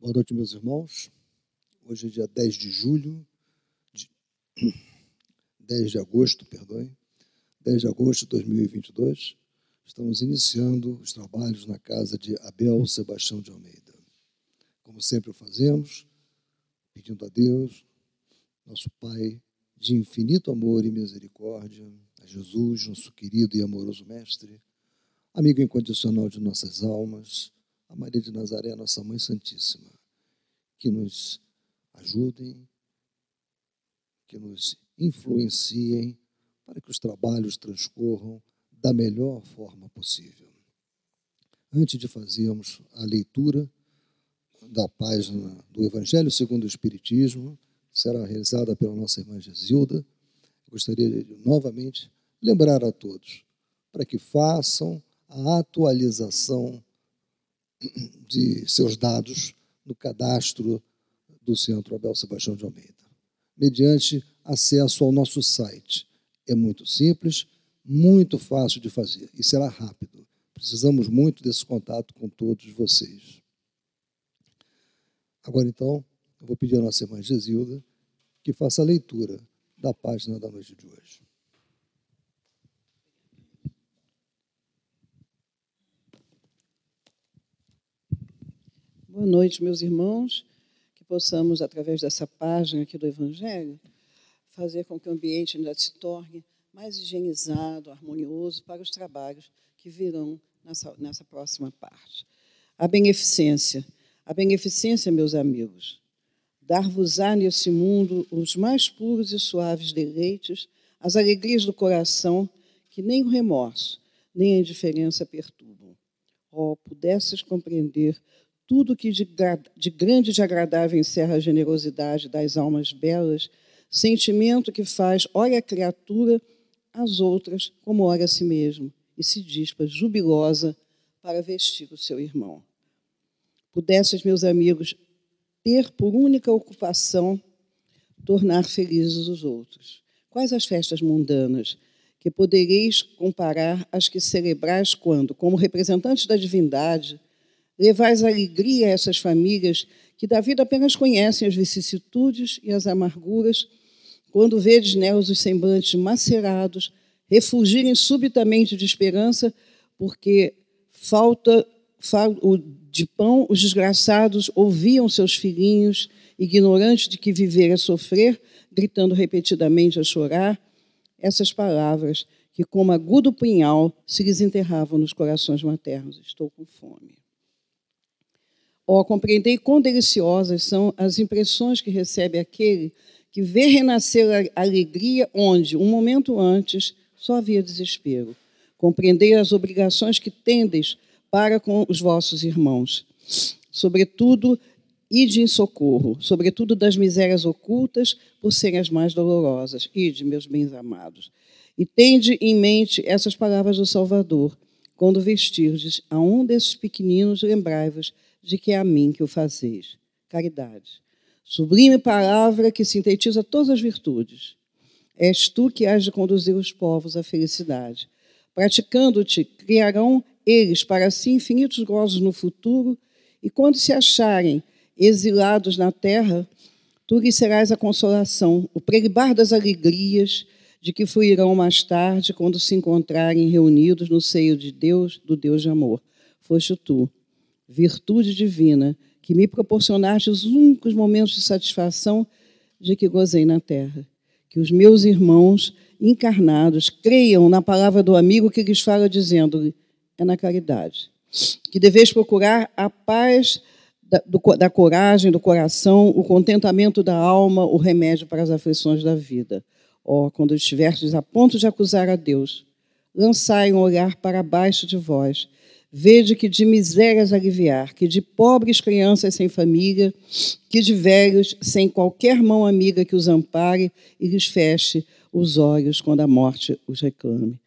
Boa noite, meus irmãos. Hoje é dia 10 de julho, de... 10 de agosto, perdoe, 10 de agosto de 2022. Estamos iniciando os trabalhos na casa de Abel Sebastião de Almeida. Como sempre fazemos, pedindo a Deus, nosso Pai de infinito amor e misericórdia, a Jesus, nosso querido e amoroso Mestre, amigo incondicional de nossas almas, a Maria de Nazaré, nossa Mãe Santíssima, que nos ajudem, que nos influenciem para que os trabalhos transcorram da melhor forma possível. Antes de fazermos a leitura da página do Evangelho segundo o Espiritismo, será realizada pela nossa irmã Gesilda, gostaria de novamente lembrar a todos para que façam a atualização de seus dados no cadastro do Centro Abel Sebastião de Almeida, mediante acesso ao nosso site. É muito simples, muito fácil de fazer e será rápido. Precisamos muito desse contato com todos vocês. Agora, então, eu vou pedir à nossa irmã Gesilda que faça a leitura da página da noite de hoje. Boa noite, meus irmãos. Que possamos, através dessa página aqui do Evangelho, fazer com que o ambiente ainda se torne mais higienizado, harmonioso para os trabalhos que virão nessa, nessa próxima parte. A beneficência. A beneficência, meus amigos, dar-vos-á nesse mundo os mais puros e suaves deleites, as alegrias do coração, que nem o remorso, nem a indiferença perturbam. Oh, pudesses compreender tudo que de, de grande e de agradável encerra a generosidade das almas belas, sentimento que faz, olha a criatura, as outras, como ora a si mesmo, e se dispa jubilosa para vestir o seu irmão. Pudesses, meus amigos, ter por única ocupação tornar felizes os outros. Quais as festas mundanas que podereis comparar às que celebrais quando, como representantes da divindade, Levais alegria a essas famílias que da vida apenas conhecem as vicissitudes e as amarguras, quando vedes nelas os semblantes macerados, refugirem subitamente de esperança, porque falta de pão, os desgraçados ouviam seus filhinhos, ignorantes de que viver é sofrer, gritando repetidamente a chorar, essas palavras que, como agudo punhal, se lhes enterravam nos corações maternos. Estou com fome. Oh, compreendei quão deliciosas são as impressões que recebe aquele que vê renascer a alegria onde, um momento antes, só havia desespero. Compreendei as obrigações que tendes para com os vossos irmãos, sobretudo ide em socorro, sobretudo das misérias ocultas, por serem as mais dolorosas. Ide, meus bens amados. E tende em mente essas palavras do Salvador. Quando vestirdes a um desses pequeninos, lembrai-vos de que é a mim que o fazeis. Caridade. Sublime palavra que sintetiza todas as virtudes. És tu que has de conduzir os povos à felicidade. Praticando-te, criarão eles para si infinitos gozos no futuro, e quando se acharem exilados na terra, tu lhes serás a consolação, o prelibar das alegrias de que fluirão mais tarde, quando se encontrarem reunidos no seio de Deus, do Deus de amor. Foste tu virtude divina, que me proporcionaste os únicos momentos de satisfação de que gozei na terra. Que os meus irmãos encarnados creiam na palavra do amigo que lhes fala, dizendo-lhe: é na caridade. Que deveis procurar a paz da, do, da coragem do coração, o contentamento da alma, o remédio para as aflições da vida. Ó, oh, quando estiverdes a ponto de acusar a Deus, lançai um olhar para baixo de vós Vede que de misérias aliviar, que de pobres crianças sem família, que de velhos sem qualquer mão amiga que os ampare e lhes feche os olhos quando a morte os reclame.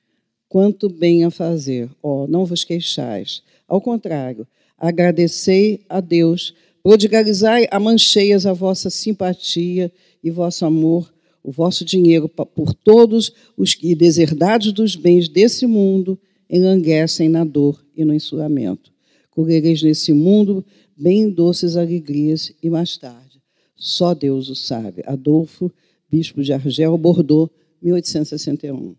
Quanto bem a fazer, ó, não vos queixais. Ao contrário, agradecei a Deus, prodigalizai a mancheias a vossa simpatia e vosso amor, o vosso dinheiro por todos os que, deserdados dos bens desse mundo, enlanguecem na dor e no ensuramento. Correreis nesse mundo bem doces alegrias e mais tarde. Só Deus o sabe. Adolfo, bispo de Argel, Bordeaux, 1861.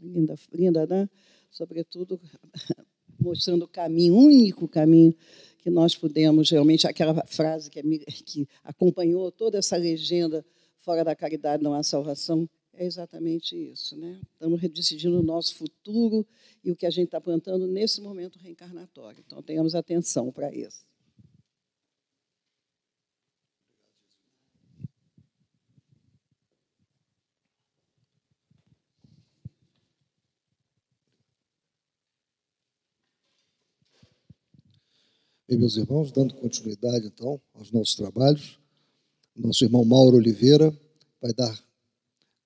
Linda, linda, né? Sobretudo mostrando o caminho, o único caminho que nós pudemos realmente, aquela frase que, que acompanhou toda essa legenda, fora da caridade não há salvação, é exatamente isso. Né? Estamos decidindo o nosso futuro e o que a gente está plantando nesse momento reencarnatório. Então, tenhamos atenção para isso. Bem, meus irmãos, dando continuidade, então, aos nossos trabalhos, nosso irmão Mauro Oliveira vai dar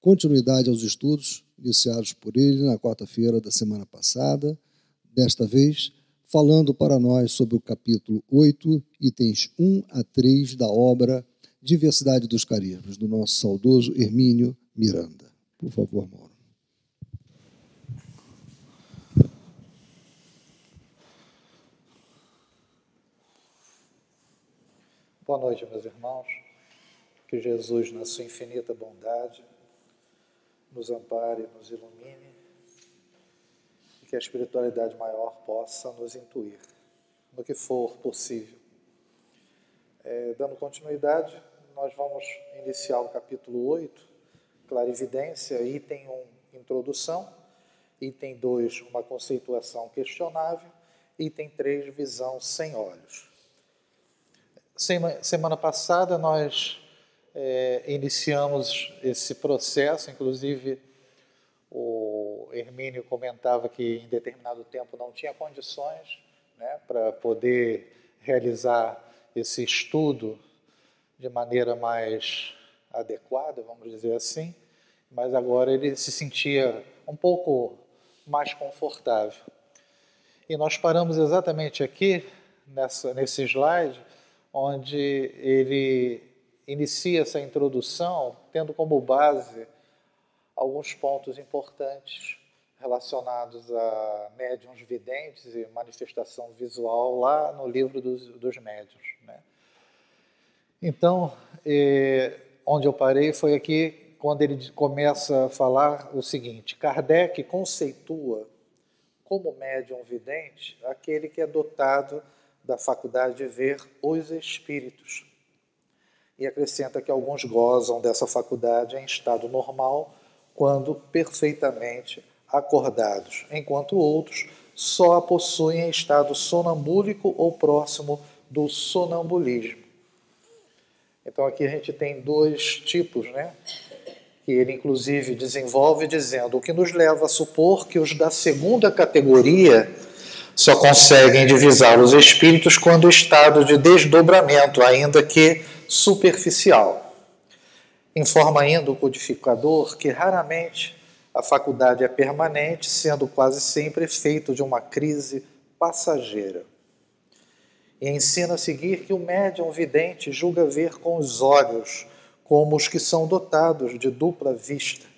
continuidade aos estudos iniciados por ele na quarta-feira da semana passada, desta vez falando para nós sobre o capítulo 8, itens 1 a 3 da obra Diversidade dos Carismas, do nosso saudoso Hermínio Miranda. Por favor, Mauro. Boa noite, meus irmãos. Que Jesus, na sua infinita bondade, nos ampare, nos ilumine e que a espiritualidade maior possa nos intuir no que for possível. É, dando continuidade, nós vamos iniciar o capítulo 8, Clarividência, item 1, Introdução, item 2, uma conceituação questionável, item 3, Visão sem olhos. Semana passada nós é, iniciamos esse processo, inclusive o Hermínio comentava que em determinado tempo não tinha condições né, para poder realizar esse estudo de maneira mais adequada, vamos dizer assim, mas agora ele se sentia um pouco mais confortável. E nós paramos exatamente aqui, nessa, nesse slide, onde ele inicia essa introdução tendo como base alguns pontos importantes relacionados a médiums videntes e manifestação visual lá no livro dos, dos médiums. Né? Então, eh, onde eu parei foi aqui quando ele começa a falar o seguinte: Kardec conceitua como médium vidente aquele que é dotado da faculdade de ver os espíritos. E acrescenta que alguns gozam dessa faculdade em estado normal, quando perfeitamente acordados, enquanto outros só a possuem em estado sonambúlico ou próximo do sonambulismo. Então aqui a gente tem dois tipos, né? Que ele inclusive desenvolve dizendo o que nos leva a supor que os da segunda categoria só conseguem divisar os espíritos quando o estado de desdobramento, ainda que superficial. Informa ainda o codificador que raramente a faculdade é permanente, sendo quase sempre efeito de uma crise passageira. E ensina a seguir que o médium vidente julga ver com os olhos, como os que são dotados de dupla vista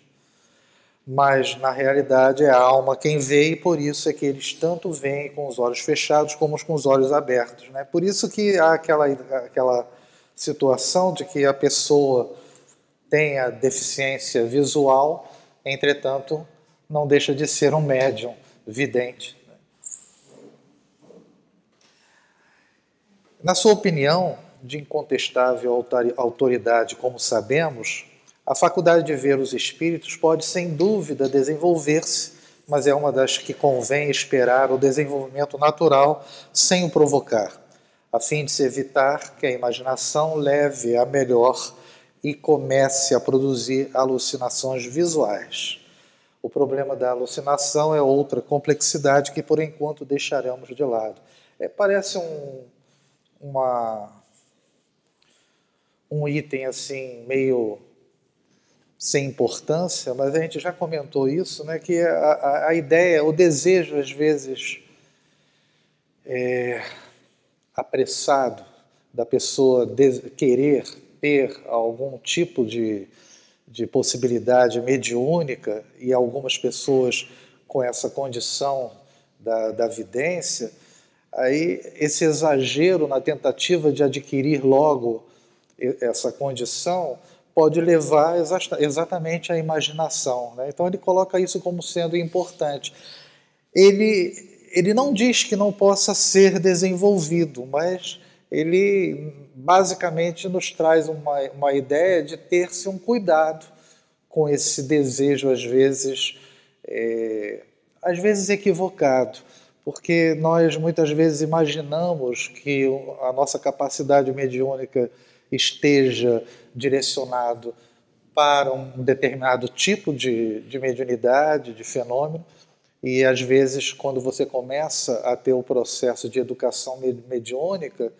mas na realidade é a alma quem vê e por isso é que eles tanto veem com os olhos fechados como com os olhos abertos. Né? Por isso que há aquela, aquela situação de que a pessoa tem a deficiência visual, entretanto, não deixa de ser um médium vidente. Na sua opinião, de incontestável autoridade, como sabemos, a faculdade de ver os espíritos pode, sem dúvida, desenvolver-se, mas é uma das que convém esperar o desenvolvimento natural sem o provocar, a fim de se evitar que a imaginação leve a melhor e comece a produzir alucinações visuais. O problema da alucinação é outra complexidade que, por enquanto, deixaremos de lado. É, parece um, uma, um item assim meio sem importância, mas a gente já comentou isso, né, que a, a, a ideia, o desejo, às vezes, é, apressado da pessoa querer ter algum tipo de, de possibilidade mediúnica, e algumas pessoas com essa condição da, da vidência, aí esse exagero na tentativa de adquirir logo essa condição pode levar exatamente à imaginação. Né? Então ele coloca isso como sendo importante. Ele, ele não diz que não possa ser desenvolvido, mas ele basicamente nos traz uma, uma ideia de ter-se um cuidado com esse desejo, às vezes, é, às vezes equivocado, porque nós muitas vezes imaginamos que a nossa capacidade mediúnica esteja direcionado para um determinado tipo de, de mediunidade, de fenômeno, e às vezes, quando você começa a ter o processo de educação mediúnica,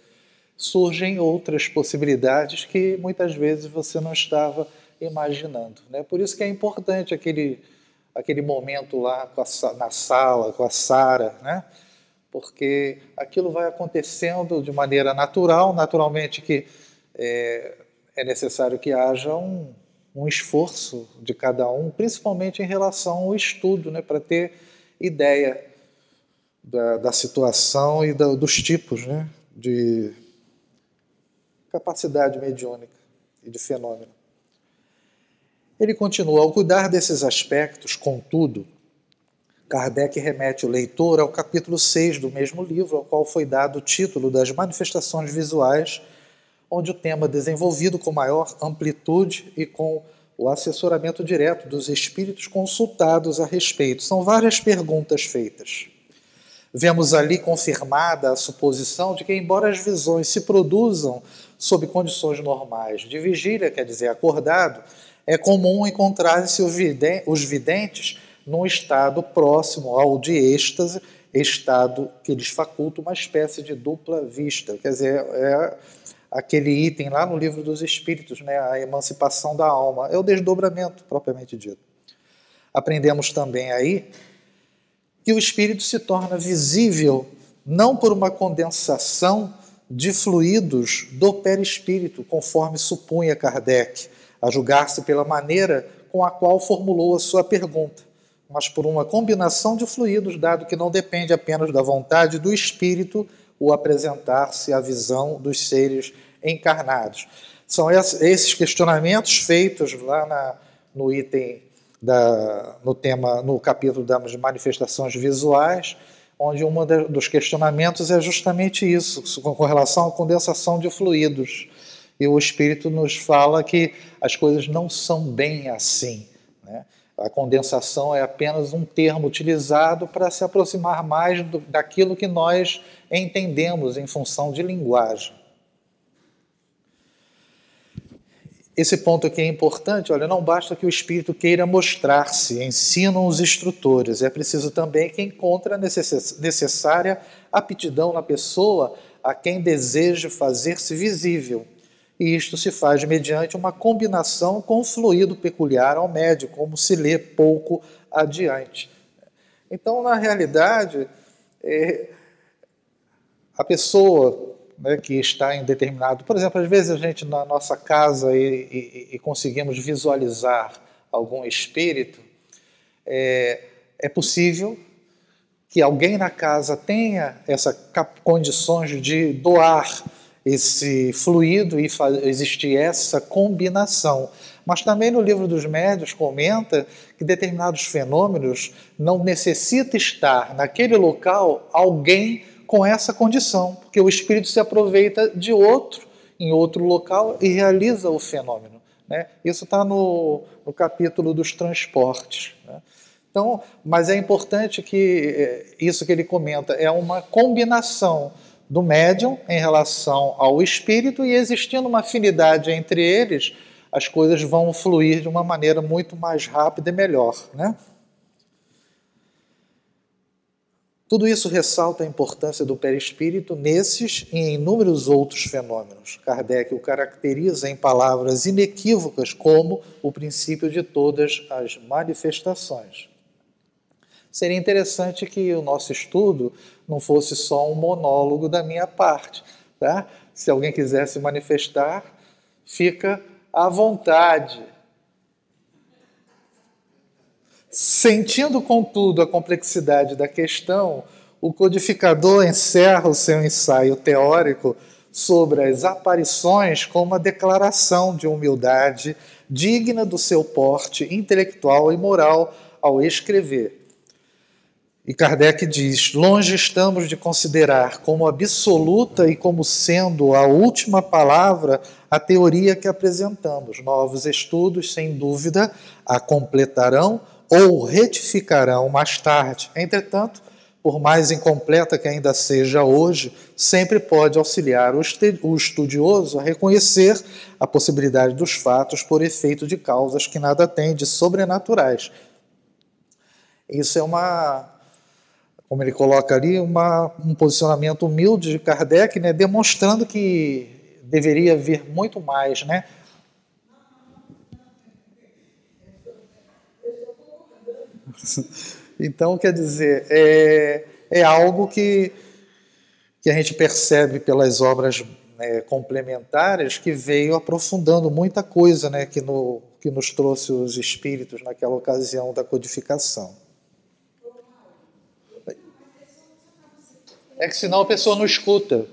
surgem outras possibilidades que muitas vezes você não estava imaginando. Né? Por isso que é importante aquele, aquele momento lá a, na sala com a Sara, né? porque aquilo vai acontecendo de maneira natural, naturalmente que é, é necessário que haja um, um esforço de cada um, principalmente em relação ao estudo, né, para ter ideia da, da situação e da, dos tipos né, de capacidade mediúnica e de fenômeno. Ele continua: ao cuidar desses aspectos, contudo, Kardec remete o leitor ao capítulo 6 do mesmo livro, ao qual foi dado o título das manifestações visuais onde o tema desenvolvido com maior amplitude e com o assessoramento direto dos espíritos consultados a respeito. São várias perguntas feitas. Vemos ali confirmada a suposição de que, embora as visões se produzam sob condições normais de vigília, quer dizer, acordado, é comum encontrar-se os videntes num estado próximo ao de êxtase, estado que lhes faculta uma espécie de dupla vista. Quer dizer, é aquele item lá no livro dos Espíritos, né, a emancipação da alma, é o desdobramento propriamente dito. Aprendemos também aí que o espírito se torna visível não por uma condensação de fluidos do perispírito, conforme supunha Kardec, a julgar-se pela maneira com a qual formulou a sua pergunta, mas por uma combinação de fluidos, dado que não depende apenas da vontade do espírito o apresentar-se à visão dos seres encarnados. São esses questionamentos feitos lá na, no item da, no tema, no capítulo das manifestações visuais, onde um dos questionamentos é justamente isso, com relação à condensação de fluidos. E o Espírito nos fala que as coisas não são bem assim. Né? A condensação é apenas um termo utilizado para se aproximar mais do, daquilo que nós entendemos em função de linguagem. Esse ponto aqui é importante. Olha, não basta que o espírito queira mostrar-se, ensinam os instrutores. É preciso também que encontre a necessária aptidão na pessoa a quem deseja fazer-se visível. E isto se faz mediante uma combinação com fluido peculiar ao médio, como se lê pouco adiante. Então, na realidade, é, a pessoa né, que está em determinado. Por exemplo, às vezes a gente na nossa casa e, e, e conseguimos visualizar algum espírito, é, é, possível que alguém na casa tenha essas condições de doar esse fluido e existir essa combinação. Mas também no livro dos médios comenta que determinados fenômenos não necessita estar naquele local alguém com essa condição, porque o espírito se aproveita de outro em outro local e realiza o fenômeno. Né? Isso está no, no, capítulo dos transportes. Né? Então, mas é importante que eh, isso que ele comenta é uma combinação do médium em relação ao espírito e existindo uma afinidade entre eles, as coisas vão fluir de uma maneira muito mais rápida e melhor, né? Tudo isso ressalta a importância do perispírito nesses e em inúmeros outros fenômenos. Kardec o caracteriza em palavras inequívocas como o princípio de todas as manifestações. Seria interessante que o nosso estudo não fosse só um monólogo da minha parte. Tá? Se alguém quiser se manifestar, fica à vontade. Sentindo, contudo, a complexidade da questão, o codificador encerra o seu ensaio teórico sobre as aparições com uma declaração de humildade digna do seu porte intelectual e moral ao escrever. E Kardec diz: longe estamos de considerar como absoluta e como sendo a última palavra a teoria que apresentamos. Novos estudos, sem dúvida, a completarão ou retificarão mais tarde. Entretanto, por mais incompleta que ainda seja hoje, sempre pode auxiliar o estudioso a reconhecer a possibilidade dos fatos por efeito de causas que nada têm de sobrenaturais. Isso é uma, como ele coloca ali, uma, um posicionamento humilde de Kardec, né, demonstrando que deveria vir muito mais, né? Então, quer dizer, é, é algo que, que a gente percebe pelas obras né, complementares que veio aprofundando muita coisa né, que, no, que nos trouxe os espíritos naquela ocasião da codificação. É que senão a pessoa não escuta.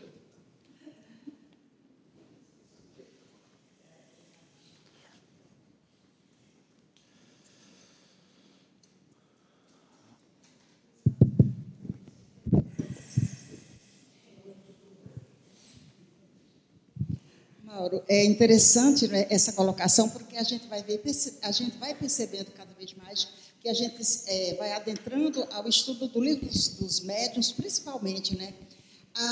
Mauro, é interessante né, essa colocação, porque a gente vai ver, a gente vai percebendo cada vez mais que a gente é, vai adentrando ao estudo do livro dos, médiuns, principalmente, né, a,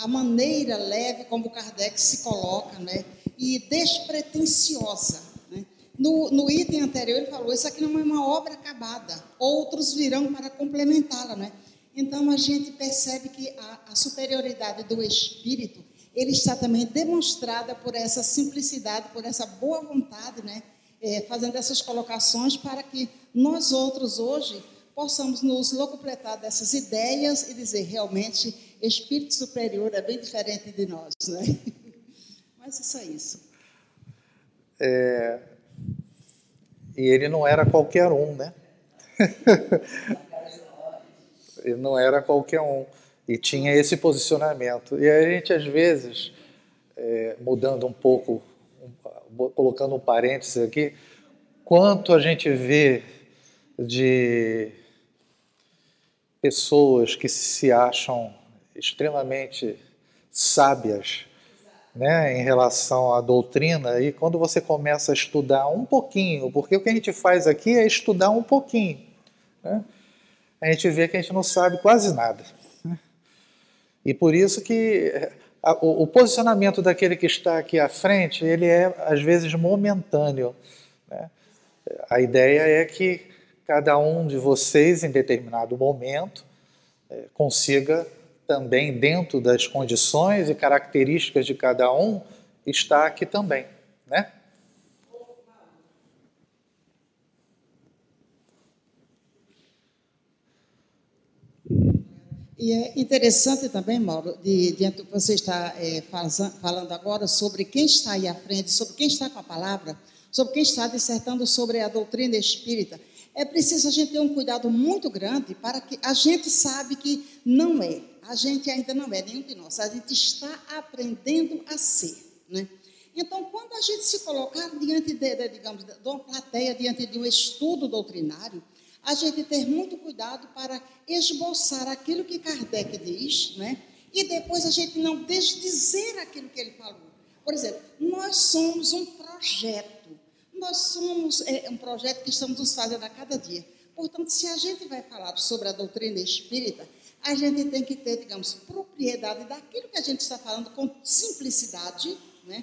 a, a, maneira leve como Kardec se coloca, né, e despretensiosa. Né. No, no item anterior ele falou, isso aqui não é uma obra acabada, outros virão para complementá-la, né. Então a gente percebe que a, a superioridade do espírito ele está também demonstrada por essa simplicidade, por essa boa vontade, né? É, fazendo essas colocações para que nós outros hoje possamos nos locupletar dessas ideias e dizer realmente espírito superior é bem diferente de nós, né? Mas é isso. É... E ele não era qualquer um, né? ele não era qualquer um e tinha esse posicionamento. E a gente, às vezes, é, mudando um pouco, colocando um parênteses aqui, quanto a gente vê de pessoas que se acham extremamente sábias né, em relação à doutrina, e quando você começa a estudar um pouquinho, porque o que a gente faz aqui é estudar um pouquinho, né, a gente vê que a gente não sabe quase nada. E por isso que eh, o, posicionamento daquele que está aqui à frente, ele é às vezes momentâneo. Né? A ideia é que cada um de vocês, em determinado momento, eh, consiga também, dentro das condições e características de cada um, estar aqui também. Né? E é interessante também, Mauro, de que você está é, falando agora sobre quem está aí à frente, sobre quem está com a palavra, sobre quem está dissertando sobre a doutrina espírita. É preciso a gente ter um cuidado muito grande para que a gente sabe que não é, a gente ainda não é nenhum de nós, a gente está aprendendo a ser, né? Então, quando a gente se colocar diante de, de digamos, de uma plateia, diante de um estudo doutrinário, a gente ter muito cuidado para esboçar aquilo que Kardec diz, né? E depois a gente não desdizer aquilo que ele falou. Por exemplo, nós somos um projeto. Nós somos é, um projeto que estamos nos fazendo a cada dia. Portanto, se a gente vai falar sobre a doutrina espírita, a gente tem que ter, digamos, propriedade daquilo que a gente está falando com simplicidade, né?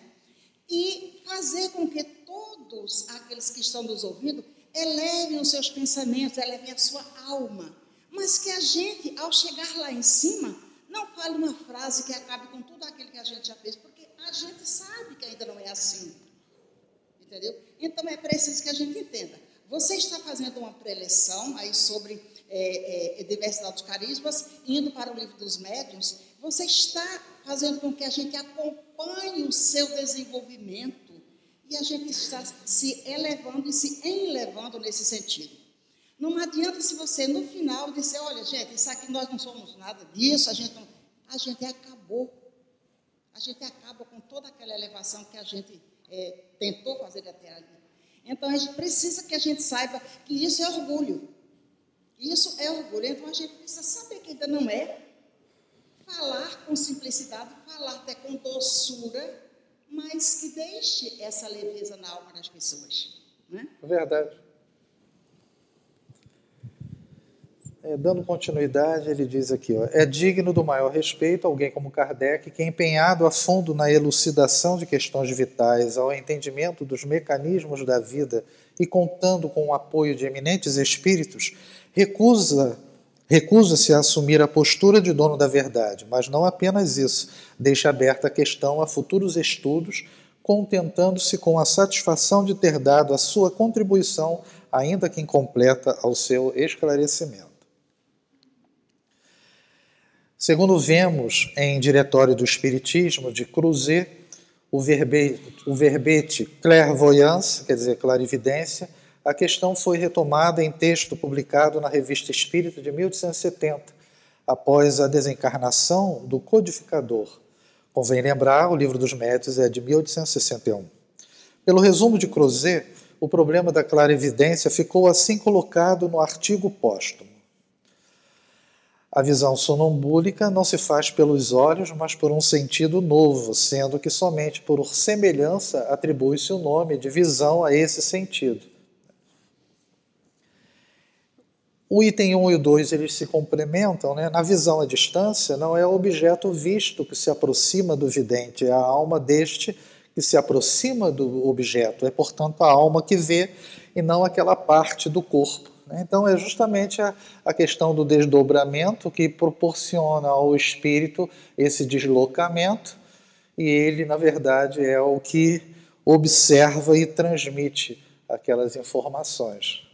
E fazer com que todos aqueles que estão nos ouvindo elevem os seus pensamentos, elevem a sua alma. Mas que a gente, ao chegar lá em cima, não fale uma frase que acabe com tudo aquilo que a gente já fez, porque a gente sabe que ainda não é assim. Entendeu? Então é preciso que a gente entenda. Você está fazendo uma preleção aí sobre é, é, diversidade dos carismas, indo para o livro dos médiuns, você está fazendo com que a gente acompanhe o seu desenvolvimento e a gente está se elevando e se enlevando nesse sentido. Não adianta se você, no final, disser, olha, gente, isso aqui nós não somos nada disso, a gente não... A gente acabou. A gente acaba com toda aquela elevação que a gente é, tentou fazer até ali. Então, a gente precisa que a gente saiba que isso é orgulho. Isso é orgulho. Então, a gente precisa saber que ainda não é. Falar com simplicidade, falar até com doçura, mas que deixe essa leveza na alma das pessoas. Né? Verdade. É, dando continuidade, ele diz aqui: ó, é digno do maior respeito alguém como Kardec, que, empenhado a fundo na elucidação de questões vitais, ao entendimento dos mecanismos da vida e contando com o apoio de eminentes espíritos, recusa recusa-se a assumir a postura de dono da verdade, mas não apenas isso, deixa aberta a questão a futuros estudos, contentando-se com a satisfação de ter dado a sua contribuição, ainda que incompleta, ao seu esclarecimento. Segundo vemos em Diretório do Espiritismo de Cruzet, o verbete, o verbete clairvoyance, quer dizer, clarividência, a questão foi retomada em texto publicado na Revista Espírita de 1870, após a desencarnação do codificador. Convém lembrar, o Livro dos Médios é de 1861. Pelo resumo de Crozet, o problema da clarividência ficou assim colocado no artigo póstumo. A visão sonambúlica não se faz pelos olhos, mas por um sentido novo, sendo que somente por semelhança atribui-se o nome de visão a esse sentido. O item 1 e o 2 eles se complementam. Né? Na visão à distância, não é o objeto visto que se aproxima do vidente, é a alma deste que se aproxima do objeto. É, portanto, a alma que vê e não aquela parte do corpo. Né? Então, é justamente a, a questão do desdobramento que proporciona ao espírito esse deslocamento, e ele, na verdade, é o que observa e transmite aquelas informações.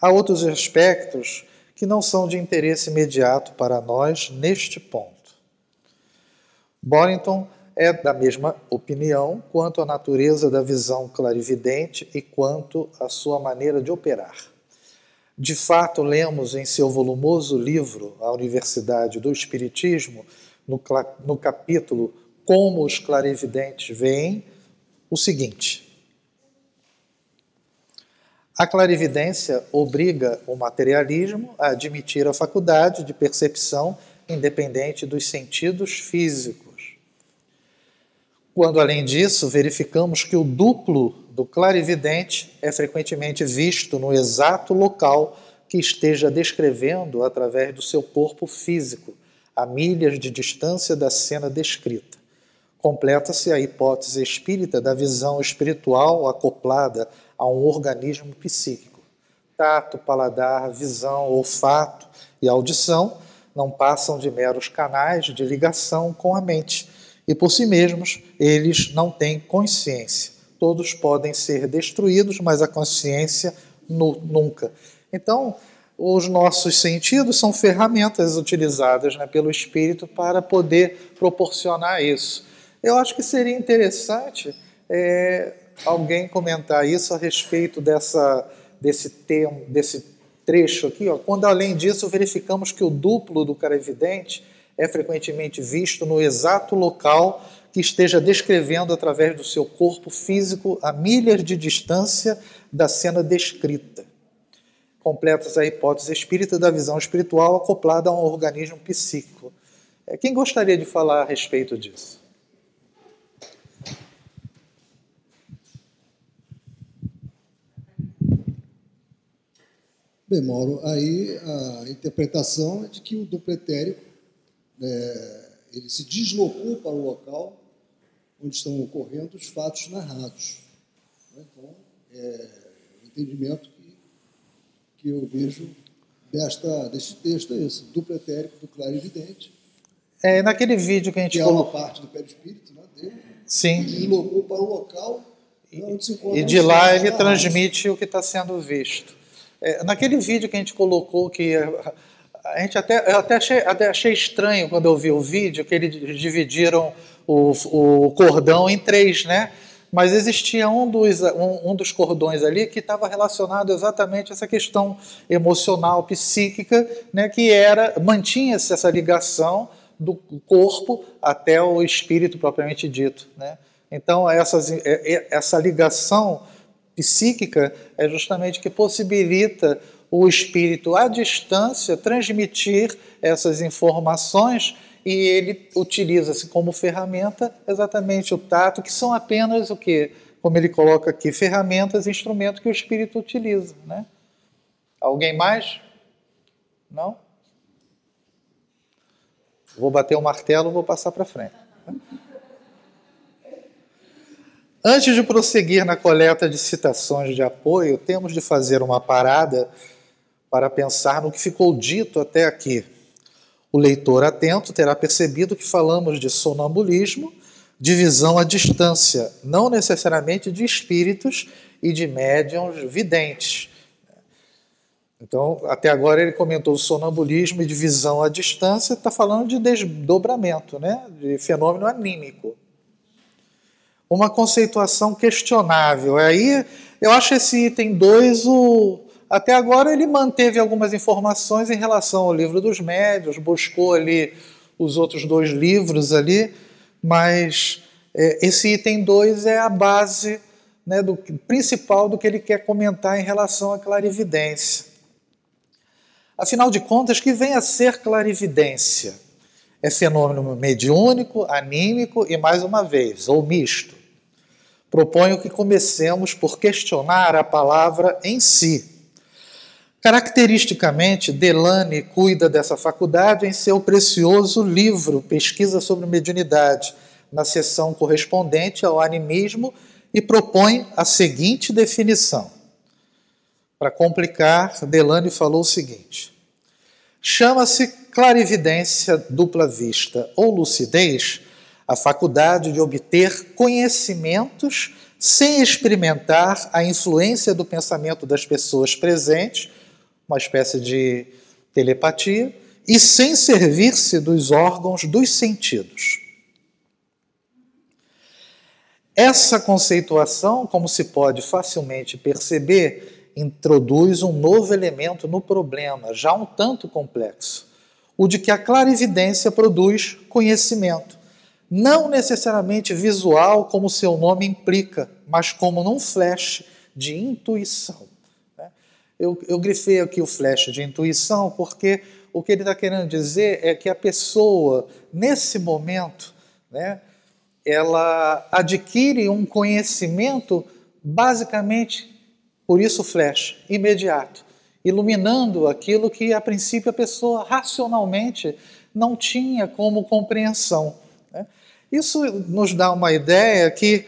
Há outros aspectos que não são de interesse imediato para nós neste ponto. Borington é da mesma opinião quanto à natureza da visão clarividente e quanto à sua maneira de operar. De fato, lemos em seu volumoso livro, A Universidade do Espiritismo, no, no capítulo Como os Clarividentes Veem, o seguinte a clarividência obriga o materialismo a admitir a faculdade de percepção independente dos sentidos físicos. Quando, além disso, verificamos que o duplo do clarividente é frequentemente visto no exato local que esteja descrevendo através do seu corpo físico, a milhas de distância da cena descrita. Completa-se a hipótese espírita da visão espiritual acoplada a um organismo psíquico. Tato, paladar, visão, olfato e audição não passam de meros canais de ligação com a mente e por si mesmos eles não têm consciência. Todos podem ser destruídos, mas a consciência nunca. Então, os nossos sentidos são ferramentas utilizadas né, pelo espírito para poder proporcionar isso. Eu acho que seria interessante é, alguém comentar isso a respeito dessa, desse, termo, desse trecho aqui. Ó. Quando, além disso, verificamos que o duplo do cara evidente é frequentemente visto no exato local que esteja descrevendo através do seu corpo físico a milhas de distância da cena descrita. Completas a hipótese espírita da visão espiritual acoplada a um organismo psíquico. É, quem gostaria de falar a respeito disso? Bem, Mauro, aí a interpretação é de que o dupletério é, ele se deslocou para o local onde estão ocorrendo os fatos narrados. Né? Então, é, o entendimento que, que eu vejo desta, deste texto é esse, dupletérico do claro evidente. É, naquele vídeo que a gente que colocou... é uma parte do perispírito né, dele. Sim. Ele deslocou para o local onde se encontra E de lá ele transmite o que está sendo visto. É, naquele vídeo que a gente colocou, que a gente até, eu até achei, até achei estranho quando eu vi o vídeo, que eles dividiram o, o cordão em três, né? mas existia um dos, um, um dos cordões ali que estava relacionado exatamente a essa questão emocional, psíquica, né, que era mantinha-se essa ligação do corpo até o espírito propriamente dito. Né? Então, essas, é, é, essa ligação psíquica é justamente que possibilita o espírito à distância transmitir essas informações e ele utiliza-se como ferramenta exatamente o tato, que são apenas o que, como ele coloca aqui, ferramentas, instrumentos que o espírito utiliza, né? Alguém mais? Não? Vou bater o martelo, vou passar para frente. Antes de prosseguir na coleta de citações de apoio, temos de fazer uma parada para pensar no que ficou dito até aqui. O leitor atento terá percebido que falamos de sonambulismo, de visão à distância, não necessariamente de espíritos e de médiums videntes. Então, até agora ele comentou sonambulismo e de visão à distância, está falando de desdobramento, né? de fenômeno anímico. Uma conceituação questionável. Aí eu acho esse item 2 o, até agora ele manteve algumas informações em relação ao livro dos médios, buscou ali os outros dois livros ali, mas é, esse item 2 é a base né, do principal do que ele quer comentar em relação à clarividência. Afinal de contas, que vem a ser clarividência? É fenômeno mediúnico, anímico e, mais uma vez, ou misto. Proponho que comecemos por questionar a palavra em si Caracteristicamente, Delane cuida dessa faculdade em seu precioso livro Pesquisa sobre Mediunidade, na seção correspondente ao animismo, e propõe a seguinte definição. Para complicar, Delane falou o seguinte: chama-se clarividência dupla vista ou lucidez a faculdade de obter conhecimentos sem experimentar a influência do pensamento das pessoas presentes uma espécie de telepatia, e sem servir-se dos órgãos dos sentidos. Essa conceituação, como se pode facilmente perceber, introduz um novo elemento no problema, já um tanto complexo, o de que a clarividência produz conhecimento, não necessariamente visual, como seu nome implica, mas como num flash de intuição. Eu, eu grifei aqui o flash de intuição porque o que ele está querendo dizer é que a pessoa, nesse momento, né, ela adquire um conhecimento basicamente, por isso flash, imediato, iluminando aquilo que a princípio a pessoa racionalmente não tinha como compreensão. Né? Isso nos dá uma ideia que,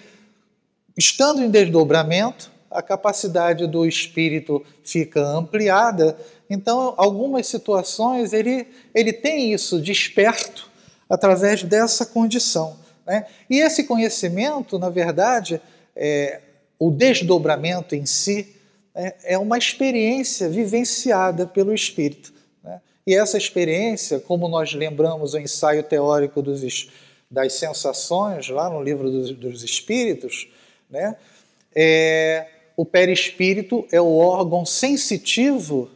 estando em desdobramento, a capacidade do espírito fica ampliada. Então, algumas situações ele, ele tem isso desperto através dessa condição. Né? E esse conhecimento, na verdade, é, o desdobramento em si, é, é uma experiência vivenciada pelo espírito. Né? E essa experiência, como nós lembramos o ensaio teórico dos, das sensações, lá no livro dos, dos espíritos, né? É, o perispírito é o órgão sensitivo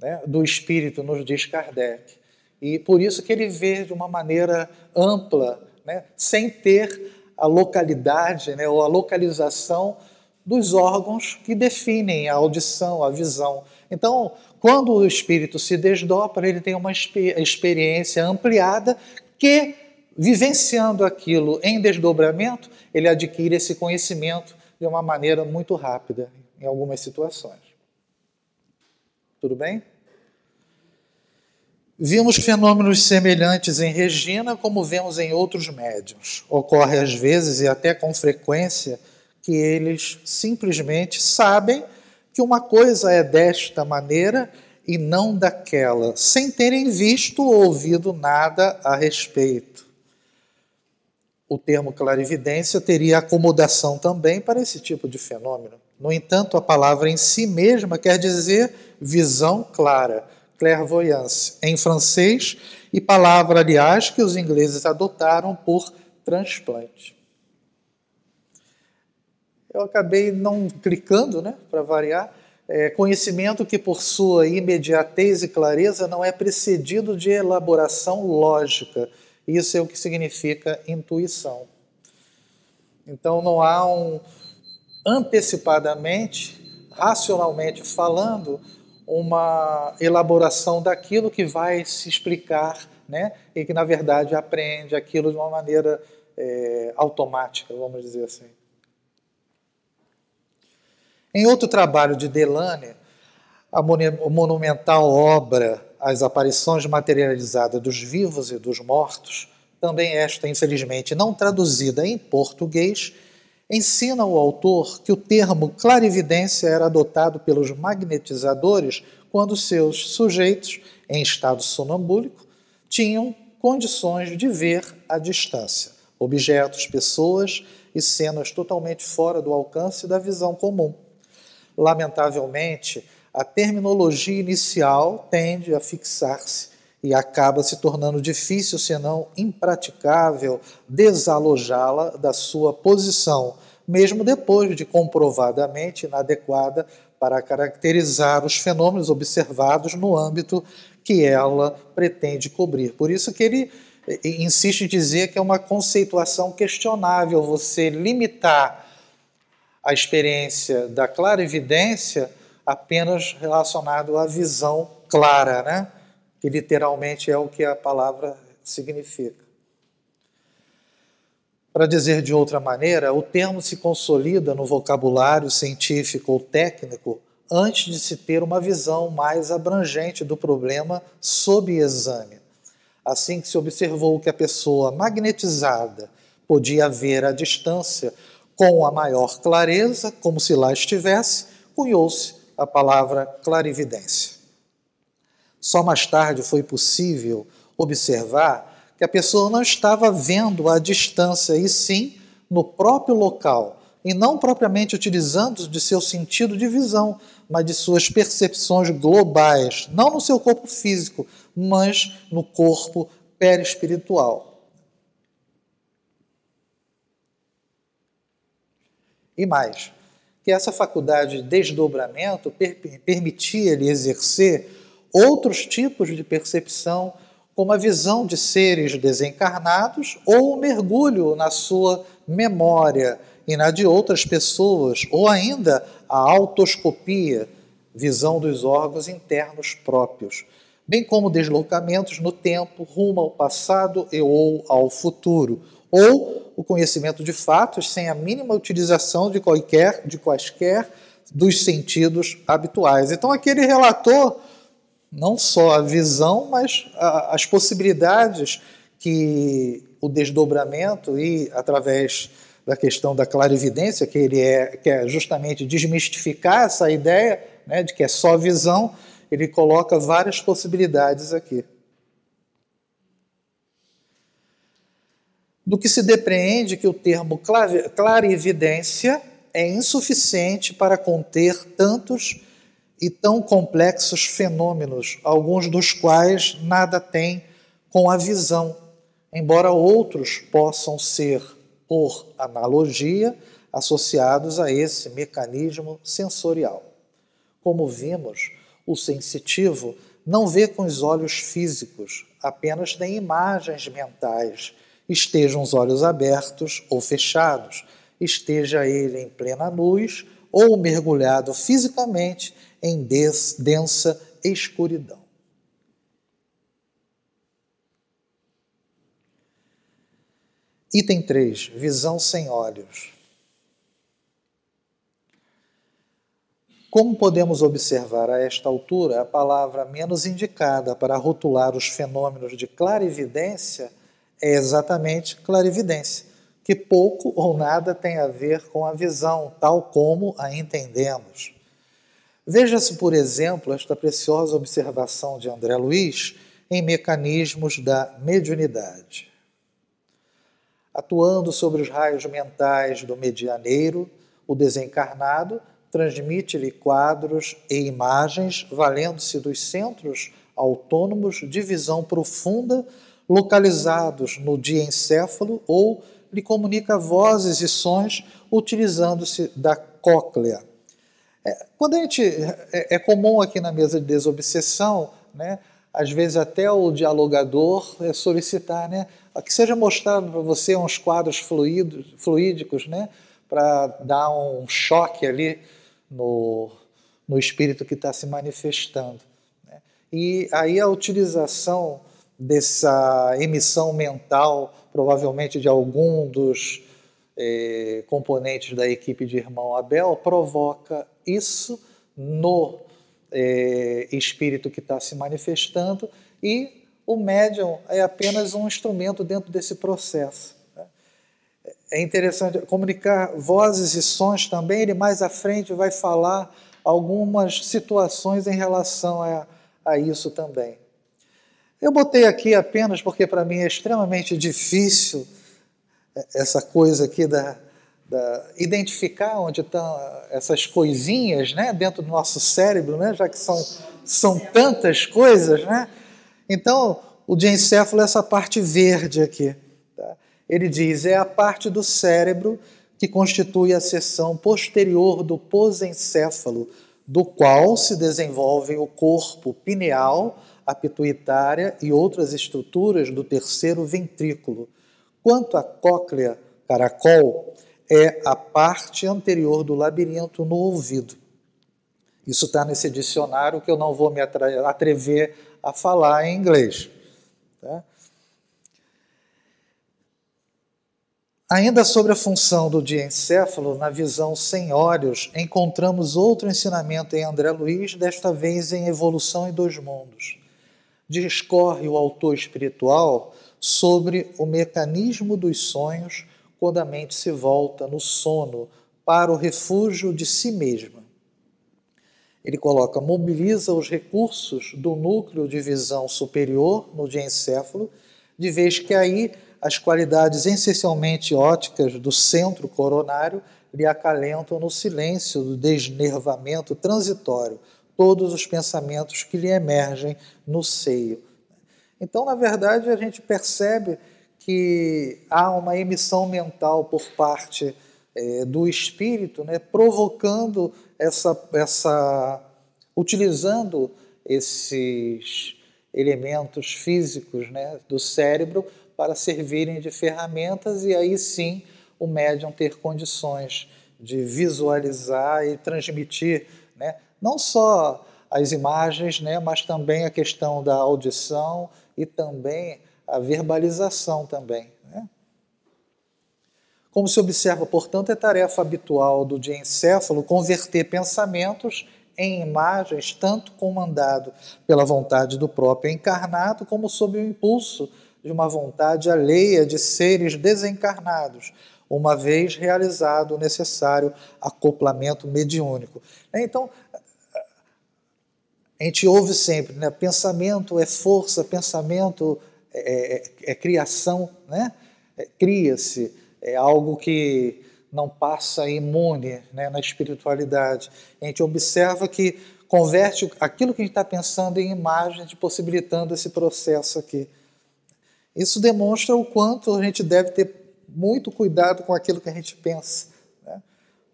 né, do espírito, nos diz Kardec. E por isso que ele vê de uma maneira ampla, né, sem ter a localidade né, ou a localização dos órgãos que definem a audição, a visão. Então, quando o espírito se desdobra, ele tem uma experiência ampliada que, vivenciando aquilo em desdobramento, ele adquire esse conhecimento de uma maneira muito rápida em algumas situações. Tudo bem? Vimos fenômenos semelhantes em Regina, como vemos em outros médiums. Ocorre às vezes e até com frequência que eles simplesmente sabem que uma coisa é desta maneira e não daquela, sem terem visto ou ouvido nada a respeito o termo clarividência teria acomodação também para esse tipo de fenômeno. No entanto, a palavra em si mesma quer dizer visão clara, clairvoyance, em francês, e palavra, aliás, que os ingleses adotaram por transplante. eu acabei não clicando, né, para variar. É, conhecimento que, por sua imediatez e clareza, não é precedido de elaboração lógica. Isso é o que significa intuição. Então, não há um antecipadamente, racionalmente falando, uma elaboração daquilo que vai se explicar, né? e que, na verdade, aprende aquilo de uma maneira é, automática, vamos dizer assim. Em outro trabalho de Delane, a monumental obra As Aparições Materializadas dos Vivos e dos Mortos, também esta, infelizmente, não traduzida em português, ensina o autor que o termo clarividência era adotado pelos magnetizadores quando seus sujeitos, em estado sonambúlico, tinham condições de ver à distância objetos, pessoas e cenas totalmente fora do alcance da visão comum. Lamentavelmente, a terminologia inicial tende a fixar-se e acaba se tornando difícil, se não impraticável, desalojá-la da sua posição, mesmo depois de comprovadamente inadequada para caracterizar os fenômenos observados no âmbito que ela pretende cobrir. Por isso que ele eh, insiste em dizer que é uma conceituação questionável você limitar a experiência da clarividência apenas relacionado à visão clara, né? que literalmente é o que a palavra significa. Para dizer de outra maneira, o termo se consolida no vocabulário científico ou técnico antes de se ter uma visão mais abrangente do problema sob exame. Assim que se observou que a pessoa magnetizada podia ver à distância com a maior clareza, como se lá estivesse, cunhou-se a palavra clarividência. Só mais tarde foi possível observar que a pessoa não estava vendo à distância, e sim no próprio local, e não propriamente utilizando de seu sentido de visão, mas de suas percepções globais, não no seu corpo físico, mas no corpo perispiritual. E mais, que essa faculdade de desdobramento per permitia-lhe exercer outros tipos de percepção, como a visão de seres desencarnados ou o mergulho na sua memória e na de outras pessoas, ou ainda a autoscopia, visão dos órgãos internos próprios, bem como deslocamentos no tempo rumo ao passado e ou ao futuro, ou o conhecimento de fatos sem a mínima utilização de qualquer, de quaisquer dos sentidos habituais. Então aqui ele relatou não só a visão, mas a, as possibilidades que o desdobramento e através da questão da clarividência, que ele é, que é justamente desmistificar essa ideia né, de que é só visão, ele coloca várias possibilidades aqui. Do que se depreende que o termo clarividência é insuficiente para conter tantos e tão complexos fenômenos, alguns dos quais nada têm com a visão, embora outros possam ser, por analogia, associados a esse mecanismo sensorial. Como vimos, o sensitivo não vê com os olhos físicos, apenas tem imagens mentais estejam os olhos abertos ou fechados, esteja ele em plena luz ou mergulhado fisicamente em densa escuridão. Item 3: visão sem olhos. Como podemos observar a esta altura, a palavra menos indicada para rotular os fenômenos de clarividência é exatamente clarividência, que pouco ou nada tem a ver com a visão, tal como a entendemos. Veja-se, por exemplo, esta preciosa observação de André Luiz em mecanismos da mediunidade. Atuando sobre os raios mentais do medianeiro, o desencarnado transmite-lhe quadros e imagens, valendo-se dos centros autônomos de visão profunda localizados no diencéfalo ou lhe comunica vozes e sons utilizando-se da cóclea. É, quando a gente é, é, comum aqui na mesa de desobsessão, né, às vezes até o dialogador é solicitar, né, que seja mostrado para você uns quadros fluidos, fluídicos, né, para dar um choque ali no, no espírito que está se manifestando. Né. E aí a utilização dessa emissão mental, provavelmente de algum dos eh, componentes da equipe de irmão Abel, provoca isso no eh, espírito que está se manifestando e o médium é apenas um instrumento dentro desse processo. Né? É interessante comunicar vozes e sons também. Ele mais à frente vai falar algumas situações em relação a, a isso também. Eu botei aqui apenas porque para mim é extremamente difícil essa coisa aqui da, da identificar onde estão essas coisinhas, né, dentro do nosso cérebro, né, já que são, são tantas coisas, né? Então, o diencéfalo é essa parte verde aqui. Tá? Ele diz, é a parte do cérebro que constitui a seção posterior do posencéfalo, do qual se desenvolve o corpo pineal, a pituitária e outras estruturas do terceiro ventrículo. Quanto à cóclea caracol, é a parte anterior do labirinto no ouvido. Isso está nesse dicionário que eu não vou me atrever a falar em inglês. Tá? Ainda sobre a função do diencéfalo, na visão sem olhos, encontramos outro ensinamento em André Luiz, desta vez em Evolução em Dois Mundos discorre o autor espiritual sobre o mecanismo dos sonhos quando a mente se volta no sono para o refúgio de si mesma. Ele coloca, mobiliza os recursos do núcleo de visão superior no diencéfalo, de vez que aí as qualidades essencialmente óticas do centro coronário lhe acalentam no silêncio do desnervamento transitório, todos os pensamentos que lhe emergem no seio. Então, na verdade, a gente percebe que há uma emissão mental por parte é, do espírito, né, provocando essa, essa, utilizando esses elementos físicos né, do cérebro para servirem de ferramentas e aí sim o médium ter condições de visualizar e transmitir né, não só as imagens, né, mas também a questão da audição e também a verbalização também. Né? Como se observa, portanto, é tarefa habitual do diencéfalo converter pensamentos em imagens, tanto comandado pela vontade do próprio encarnado, como sob o impulso de uma vontade alheia de seres desencarnados, uma vez realizado o necessário acoplamento mediúnico. Então, a gente ouve sempre, né? Pensamento é força, pensamento é, é, é criação, né? É, Cria-se, é algo que não passa imune né, na espiritualidade. A gente observa que converte aquilo que a gente está pensando em imagens, possibilitando esse processo aqui. Isso demonstra o quanto a gente deve ter muito cuidado com aquilo que a gente pensa, né?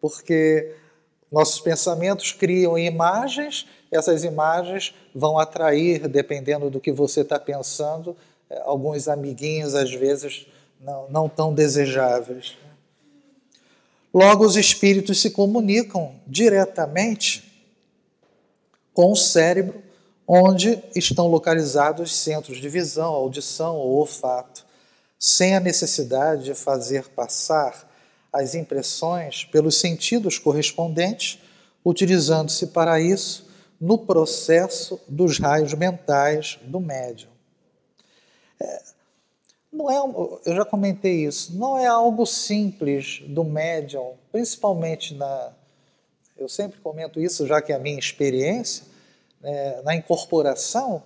porque nossos pensamentos criam imagens essas imagens vão atrair, dependendo do que você está pensando, é, alguns amiguinhos, às vezes, não, não tão desejáveis. Logo, os espíritos se comunicam diretamente com o cérebro, onde estão localizados centros de visão, audição ou olfato, sem a necessidade de fazer passar as impressões pelos sentidos correspondentes, utilizando-se para isso no processo dos raios mentais do médium. É, não é, eu já comentei isso, não é algo simples do médium, principalmente na. Eu sempre comento isso, já que é a minha experiência, né, na incorporação,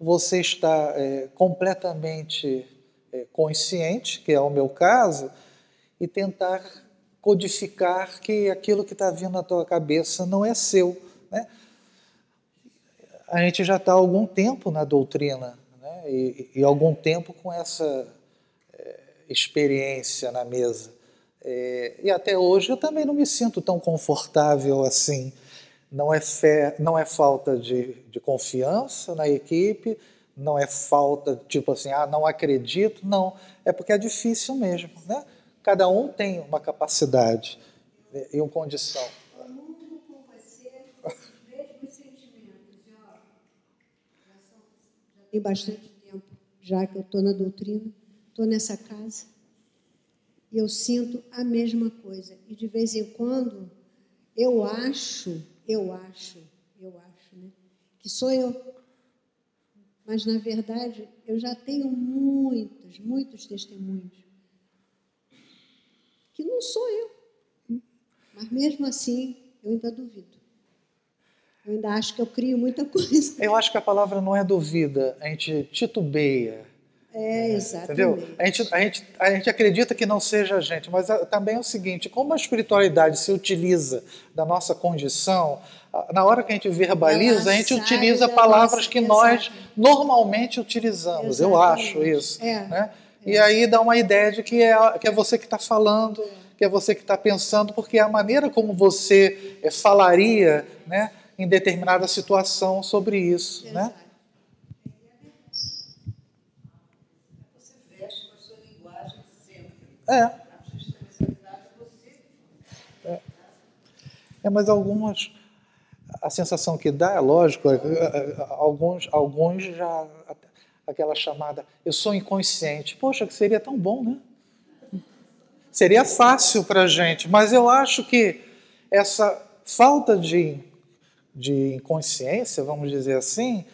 você está é, completamente é, consciente, que é o meu caso, e tentar codificar que aquilo que está vindo na tua cabeça não é seu. Né? A gente já está há algum tempo na doutrina, né? e, e algum tempo com essa é, experiência na mesa. É, e até hoje eu também não me sinto tão confortável assim. Não é, fé, não é falta de, de confiança na equipe, não é falta, tipo assim, ah, não acredito, não. É porque é difícil mesmo. Né? Cada um tem uma capacidade e uma condição. Tem bastante tempo já que eu estou na doutrina, estou nessa casa, e eu sinto a mesma coisa. E de vez em quando eu acho, eu acho, eu acho, né, que sou eu. Mas, na verdade, eu já tenho muitos, muitos testemunhos que não sou eu. Mas, mesmo assim, eu ainda duvido. Eu ainda acho que eu crio muita coisa. Eu acho que a palavra não é duvida, a gente titubeia. É, exatamente. Entendeu? A gente, a, gente, a gente acredita que não seja a gente, mas também é o seguinte: como a espiritualidade se utiliza da nossa condição, na hora que a gente verbaliza, a gente utiliza palavras que nós normalmente utilizamos. Exatamente. Eu acho isso. É, né? é. E aí dá uma ideia de que é, que é você que está falando, que é você que está pensando, porque é a maneira como você eh, falaria né, em determinada situação sobre isso. Né? Exato. Né? É. é. É, mas algumas. A sensação que dá, é lógico, é, é, alguns, alguns já. Aquela chamada, eu sou inconsciente. Poxa, que seria tão bom, né? Seria fácil para a gente, mas eu acho que essa falta de, de inconsciência, vamos dizer assim,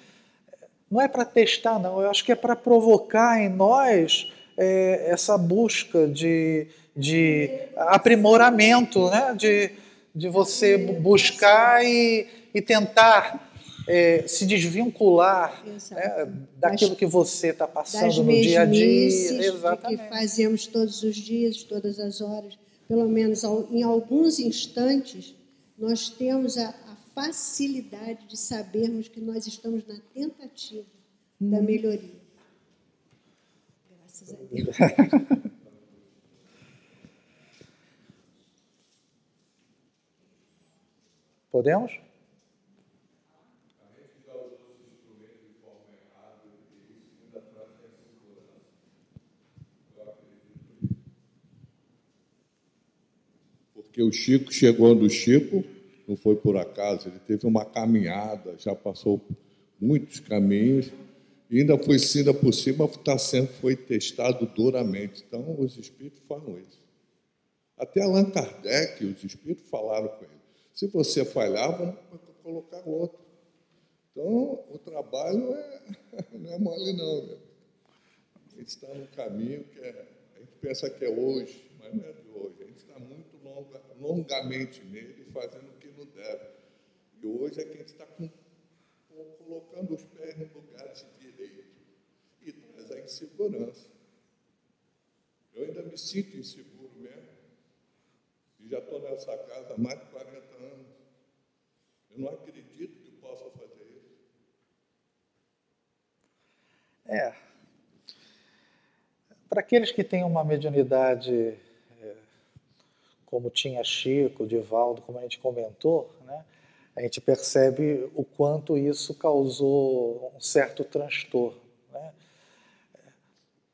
não é para testar, não. Eu acho que é para provocar em nós é, essa busca de, de aprimoramento, né? de, de você buscar e, e tentar é, se desvincular né, daquilo que você está passando no dia a dia. Exatamente. que fazemos todos os dias, todas as horas, pelo menos em alguns instantes, nós temos a, a facilidade de sabermos que nós estamos na tentativa hum. da melhoria. Podemos? Porque o Chico chegou do Chico, não foi por acaso, ele teve uma caminhada, já passou muitos caminhos e ainda foi ainda por cima, está sendo, foi testado duramente. Então, os espíritos falam isso. Até Allan Kardec, os espíritos falaram com ele. Se você falhar, vamos colocar outro. Então, o trabalho é, não é mole, não. A gente está no caminho que é, a gente pensa que é hoje, mas não é de hoje. A gente está muito longa, longamente nele, fazendo E hoje é que a gente está colocando os pés no lugar de a insegurança. Eu ainda me sinto inseguro mesmo. E já estou nessa casa há mais de 40 anos. Eu não acredito que possa fazer isso. É. Para aqueles que têm uma mediunidade como tinha Chico, Divaldo, como a gente comentou, né, a gente percebe o quanto isso causou um certo transtorno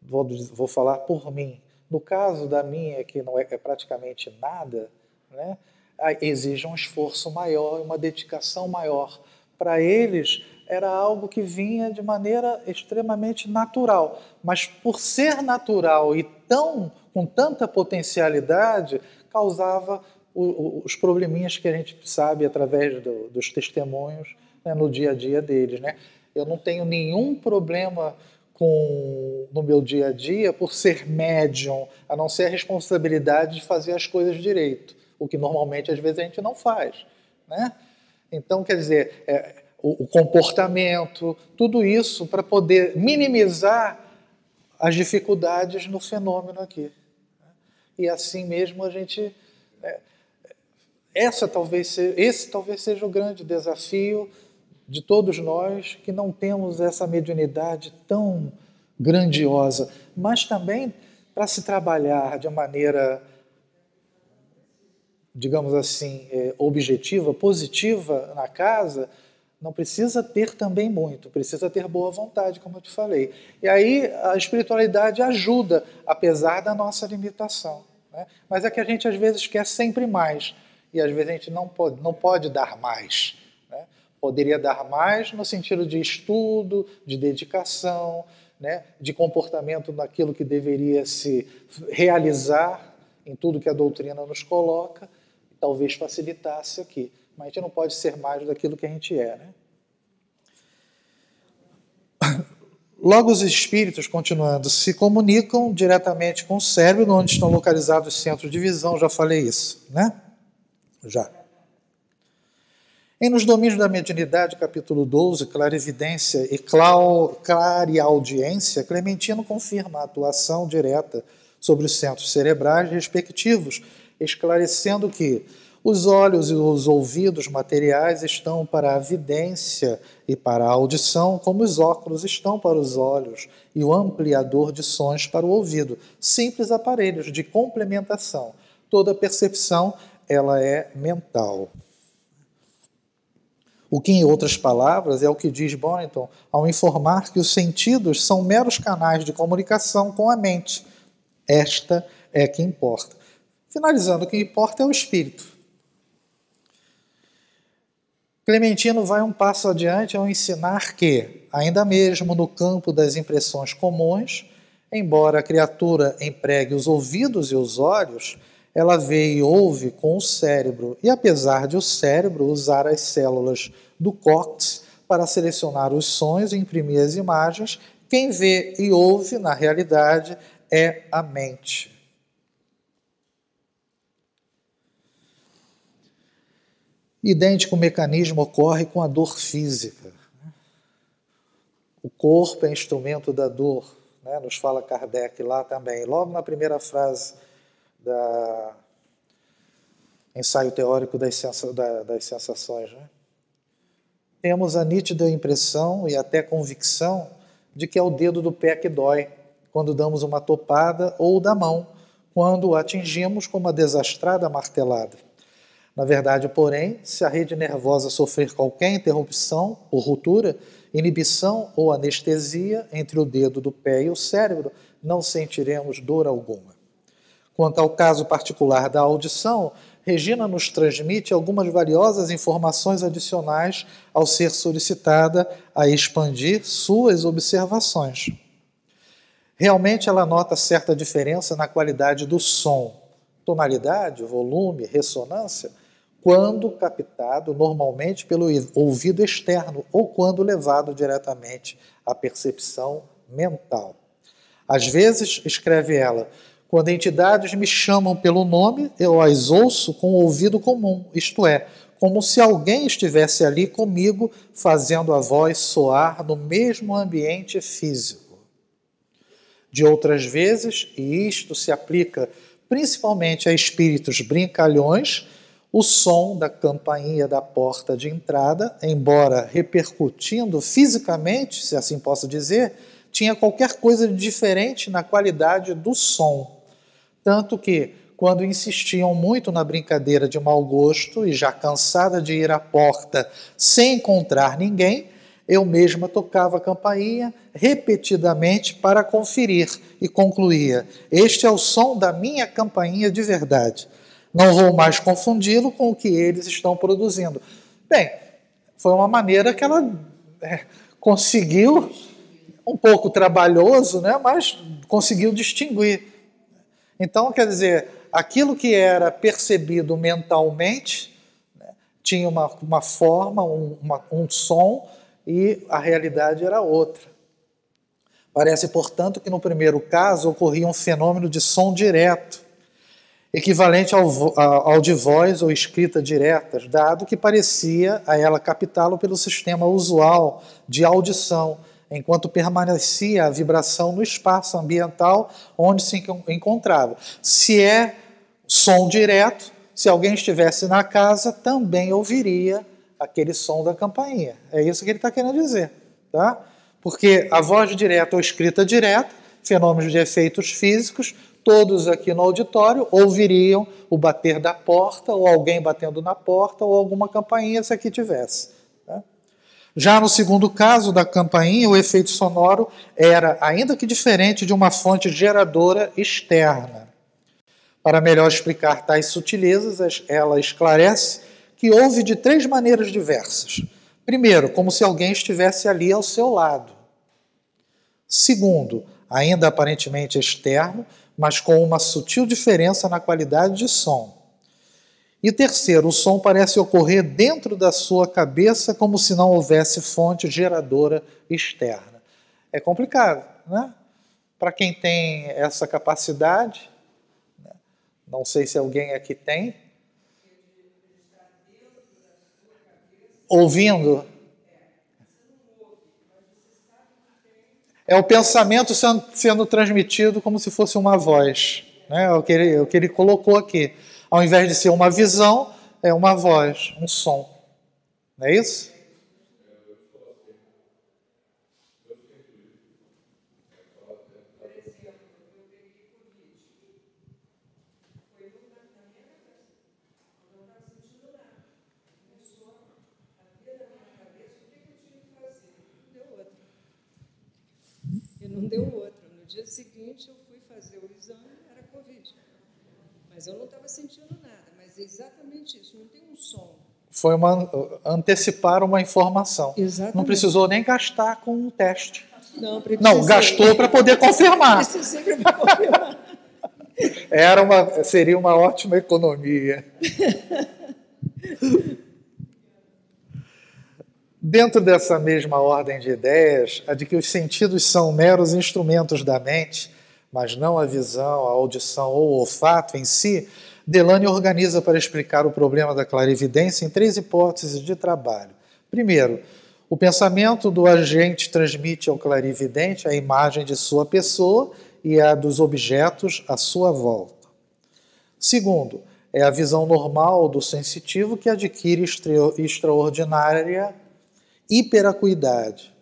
vou, vou falar por mim. No caso da minha, que não é, é praticamente nada, né, exige um esforço maior, uma dedicação maior. Para eles, era algo que vinha de maneira extremamente natural, mas por ser natural e tão com tanta potencialidade, causava os probleminhas que a gente sabe através do, dos testemunhos né, no dia a dia deles. Né? Eu não tenho nenhum problema com, no meu dia a dia por ser médium, a não ser a responsabilidade de fazer as coisas direito, o que normalmente às vezes a gente não faz. Né? Então, quer dizer, é, o, o comportamento, tudo isso para poder minimizar as dificuldades no fenômeno aqui. E assim mesmo a gente. É, essa talvez seja, esse talvez seja o grande desafio de todos nós que não temos essa mediunidade tão grandiosa, mas também para se trabalhar de maneira, digamos assim, é, objetiva, positiva na casa, não precisa ter também muito, precisa ter boa vontade, como eu te falei. E aí a espiritualidade ajuda, apesar da nossa limitação. Né? Mas é que a gente às vezes quer sempre mais, e às vezes a gente não pode, não pode dar mais. Né? Poderia dar mais no sentido de estudo, de dedicação, né? de comportamento naquilo que deveria se realizar em tudo que a doutrina nos coloca, talvez facilitasse aqui. Mas a gente não pode ser mais daquilo que a gente é. Né? Logo, os espíritos, continuando, se comunicam diretamente com o cérebro, onde estão localizados os centros de visão, já falei isso, né? Já. E nos domínios da mediunidade, capítulo 12, clarividência e clareaudiência, Clementino confirma a atuação direta sobre os centros cerebrais respectivos, esclarecendo que os olhos e os ouvidos materiais estão para a vidência e para a audição, como os óculos estão para os olhos e o ampliador de sons para o ouvido. Simples aparelhos de complementação. Toda percepção ela é mental. O que, em outras palavras, é o que diz Bonington ao informar que os sentidos são meros canais de comunicação com a mente. Esta é que importa. Finalizando, o que importa é o espírito. Clementino vai um passo adiante ao ensinar que, ainda mesmo no campo das impressões comuns, embora a criatura empregue os ouvidos e os olhos, ela vê e ouve com o cérebro, e apesar de o cérebro usar as células do córtex para selecionar os sons e imprimir as imagens, quem vê e ouve, na realidade, é a mente. Idêntico mecanismo ocorre com a dor física. O corpo é instrumento da dor, né? nos fala Kardec lá também. Logo na primeira frase da ensaio teórico das, das sensações. Né? Temos a nítida impressão e até convicção de que é o dedo do pé que dói quando damos uma topada ou da mão quando o atingimos com uma desastrada martelada. Na verdade, porém, se a rede nervosa sofrer qualquer interrupção ou ruptura, inibição ou anestesia entre o dedo do pé e o cérebro, não sentiremos dor alguma. Quanto ao caso particular da audição, Regina nos transmite algumas valiosas informações adicionais ao ser solicitada a expandir suas observações. Realmente ela nota certa diferença na qualidade do som, tonalidade, volume, ressonância, quando captado normalmente pelo ouvido externo ou quando levado diretamente à percepção mental. Às vezes, escreve ela, quando entidades me chamam pelo nome, eu as ouço com o ouvido comum, isto é, como se alguém estivesse ali comigo, fazendo a voz soar no mesmo ambiente físico. De outras vezes, e isto se aplica principalmente a espíritos brincalhões, o som da campainha da porta de entrada, embora repercutindo fisicamente, se assim posso dizer, tinha qualquer coisa de diferente na qualidade do som. Tanto que, quando insistiam muito na brincadeira de mau gosto e já cansada de ir à porta sem encontrar ninguém, eu mesma tocava a campainha repetidamente para conferir e concluía: Este é o som da minha campainha de verdade. Não vou mais confundi-lo com o que eles estão produzindo. Bem, foi uma maneira que ela é, conseguiu, um pouco trabalhoso, né, mas conseguiu distinguir. Então, quer dizer, aquilo que era percebido mentalmente né, tinha uma, uma forma, um, uma, um som, e a realidade era outra. Parece, portanto, que no primeiro caso ocorria um fenômeno de som direto equivalente ao, ao de voz ou escrita diretas, dado que parecia a ela captá-lo pelo sistema usual de audição, enquanto permanecia a vibração no espaço ambiental onde se encontrava. Se é som direto, se alguém estivesse na casa, também ouviria aquele som da campainha. É isso que ele está querendo dizer, tá? Porque a voz direta ou escrita direta, fenômenos de efeitos físicos, todos aqui no auditório ouviriam o bater da porta, ou alguém batendo na porta, ou alguma campainha, se aqui tivesse. Né? Já no segundo caso da campainha, o efeito sonoro era, ainda que diferente, de uma fonte geradora externa. Para melhor explicar tais sutilezas, ela esclarece que houve de três maneiras diversas. Primeiro, como se alguém estivesse ali ao seu lado. Segundo, ainda aparentemente externo, mas com uma sutil diferença na qualidade de som. E terceiro, o som parece ocorrer dentro da sua cabeça como se não houvesse fonte geradora externa. É complicado, né? Para quem tem essa capacidade, né? não sei se alguém aqui tem. Ouvindo, é o pensamento sendo, transmitido como se fosse uma voz. Né? É, o que ele, é o que ele colocou aqui. Ao invés de ser uma visão, é uma voz, um som. Não é isso? Deu outro. No dia seguinte eu fui fazer o exame, era Covid. Mas eu não estava sentindo nada. Mas é exatamente isso, não tem um som. Foi uma, antecipar uma informação. Exatamente. Não precisou nem gastar com o teste. Não, precisei. não gastou para poder confirmar. Precisei para confirmar. Era uma, seria uma ótima economia. Dentro dessa mesma ordem de ideias, a de que os sentidos são meros instrumentos da mente, mas não a visão, a audição ou o olfato em si, Delane organiza para explicar o problema da clarividência em três hipóteses de trabalho. Primeiro, o pensamento do agente transmite ao clarividente a imagem de sua pessoa e a dos objetos à sua volta. Segundo, é a visão normal do sensitivo que adquire extraordinária hiperacuidade.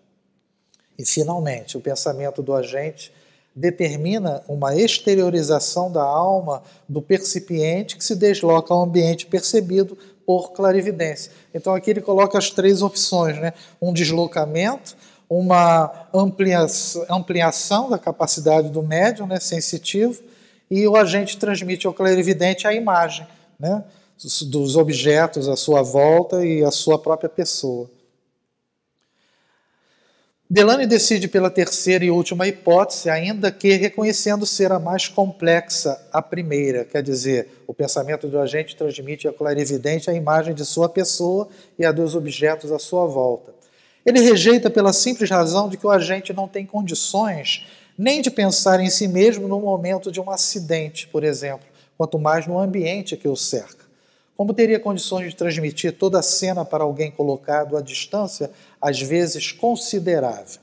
E, finalmente, o pensamento do agente determina uma exteriorização da alma do percipiente que se desloca ao ambiente percebido por clarividência. Então, aqui ele coloca as três opções: né? um deslocamento, uma ampliação da capacidade do médium né, sensitivo, e o agente transmite ao clarividente a imagem né, dos objetos à sua volta e a sua própria pessoa. Delane decide pela terceira e última hipótese, ainda que reconhecendo ser a mais complexa a primeira, quer dizer, o pensamento do agente transmite a clarividente a imagem de sua pessoa e a dos objetos à sua volta. Ele rejeita pela simples razão de que o agente não tem condições nem de pensar em si mesmo no momento de um acidente, por exemplo, quanto mais no ambiente que o cerca. Como teria condições de transmitir toda a cena para alguém colocado à distância, às vezes considerável?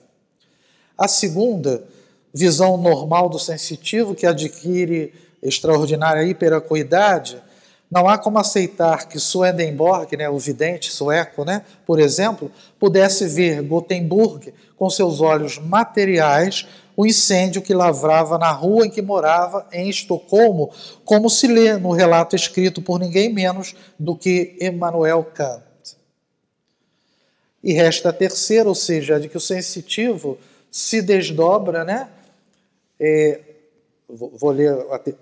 A segunda, visão normal do sensitivo, que adquire extraordinária hiperacuidade, não há como aceitar que Swedenborg, né, o vidente sueco, né, por exemplo, pudesse ver Gothenburg com seus olhos materiais o incêndio que lavrava na rua em que morava, em Estocolmo, como se lê no relato escrito por ninguém menos do que Emmanuel Kant. E resta a terceira, ou seja, de que o sensitivo se desdobra, né? É, vou, ler a te,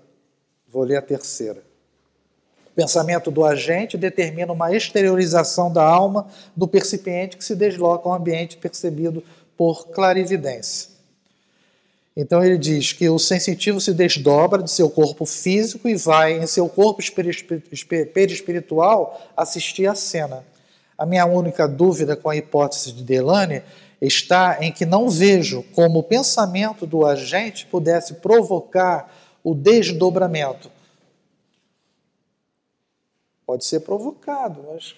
vou ler a terceira. O pensamento do agente determina uma exteriorização da alma do percipiente que se desloca ao ambiente percebido por clarividência. Então ele diz que o sensitivo se desdobra de seu corpo físico e vai em seu corpo perispiritual assistir à cena. A minha única dúvida com a hipótese de Delane está em que não vejo como o pensamento do agente pudesse provocar o desdobramento. Pode ser provocado, mas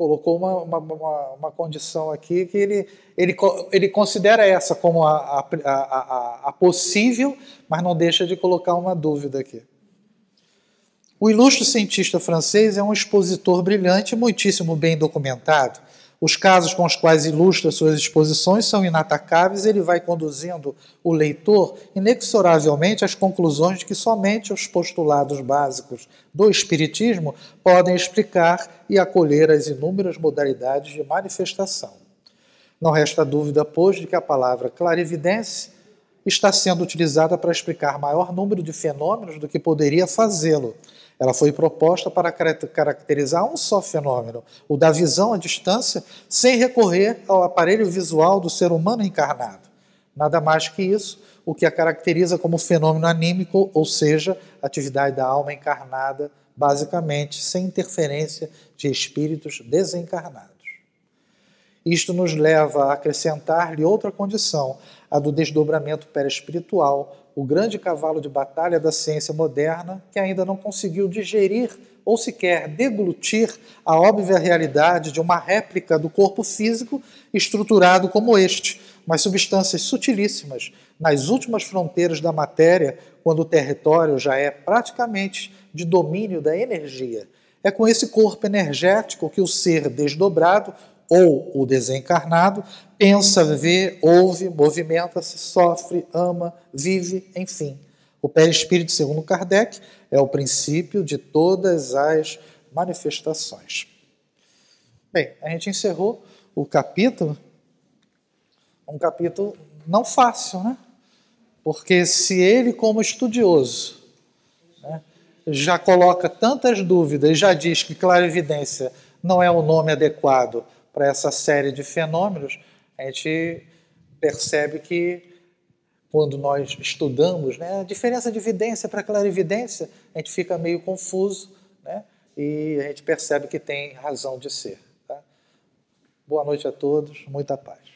colocou uma, uma, uma, uma, condição aqui que ele, ele, ele considera essa como a, a, a, a possível, mas não deixa de colocar uma dúvida aqui. O ilustre cientista francês é um expositor brilhante, muitíssimo bem documentado. Os casos com os quais ilustra suas exposições são inatacáveis, ele vai conduzindo o leitor inexoravelmente às conclusões de que somente os postulados básicos do Espiritismo podem explicar e acolher as inúmeras modalidades de manifestação. Não resta dúvida, pois, de que a palavra clarividência está sendo utilizada para explicar maior número de fenômenos do que poderia fazê-lo ela foi proposta para caracterizar um só fenômeno, o da visão à distância, sem recorrer ao aparelho visual do ser humano encarnado. Nada mais que isso, o que a caracteriza como fenômeno anímico, ou seja, atividade da alma encarnada, basicamente sem interferência de espíritos desencarnados. Isto nos leva a acrescentar-lhe outra condição, a do desdobramento perespiritual, o grande cavalo de batalha da ciência moderna que ainda não conseguiu digerir ou sequer deglutir a óbvia realidade de uma réplica do corpo físico estruturado como este, mas substâncias sutilíssimas nas últimas fronteiras da matéria, quando o território já é praticamente de domínio da energia. É com esse corpo energético que o ser desdobrado ou o desencarnado pensa, vê, ouve, movimenta-se, sofre, ama, vive, enfim. O perispírito, segundo Kardec, é o princípio de todas as manifestações. Bem, a gente encerrou o capítulo, um capítulo não fácil, né? Porque se ele, como estudioso, né, já coloca tantas dúvidas já diz que clarividência não é o nome adequado para essa série de fenômenos, a gente percebe que quando nós estudamos, né, a diferença de evidência para clarividência, a gente fica meio confuso, né, e a gente percebe que tem razão de ser. Tá? Boa noite a todos, muita paz.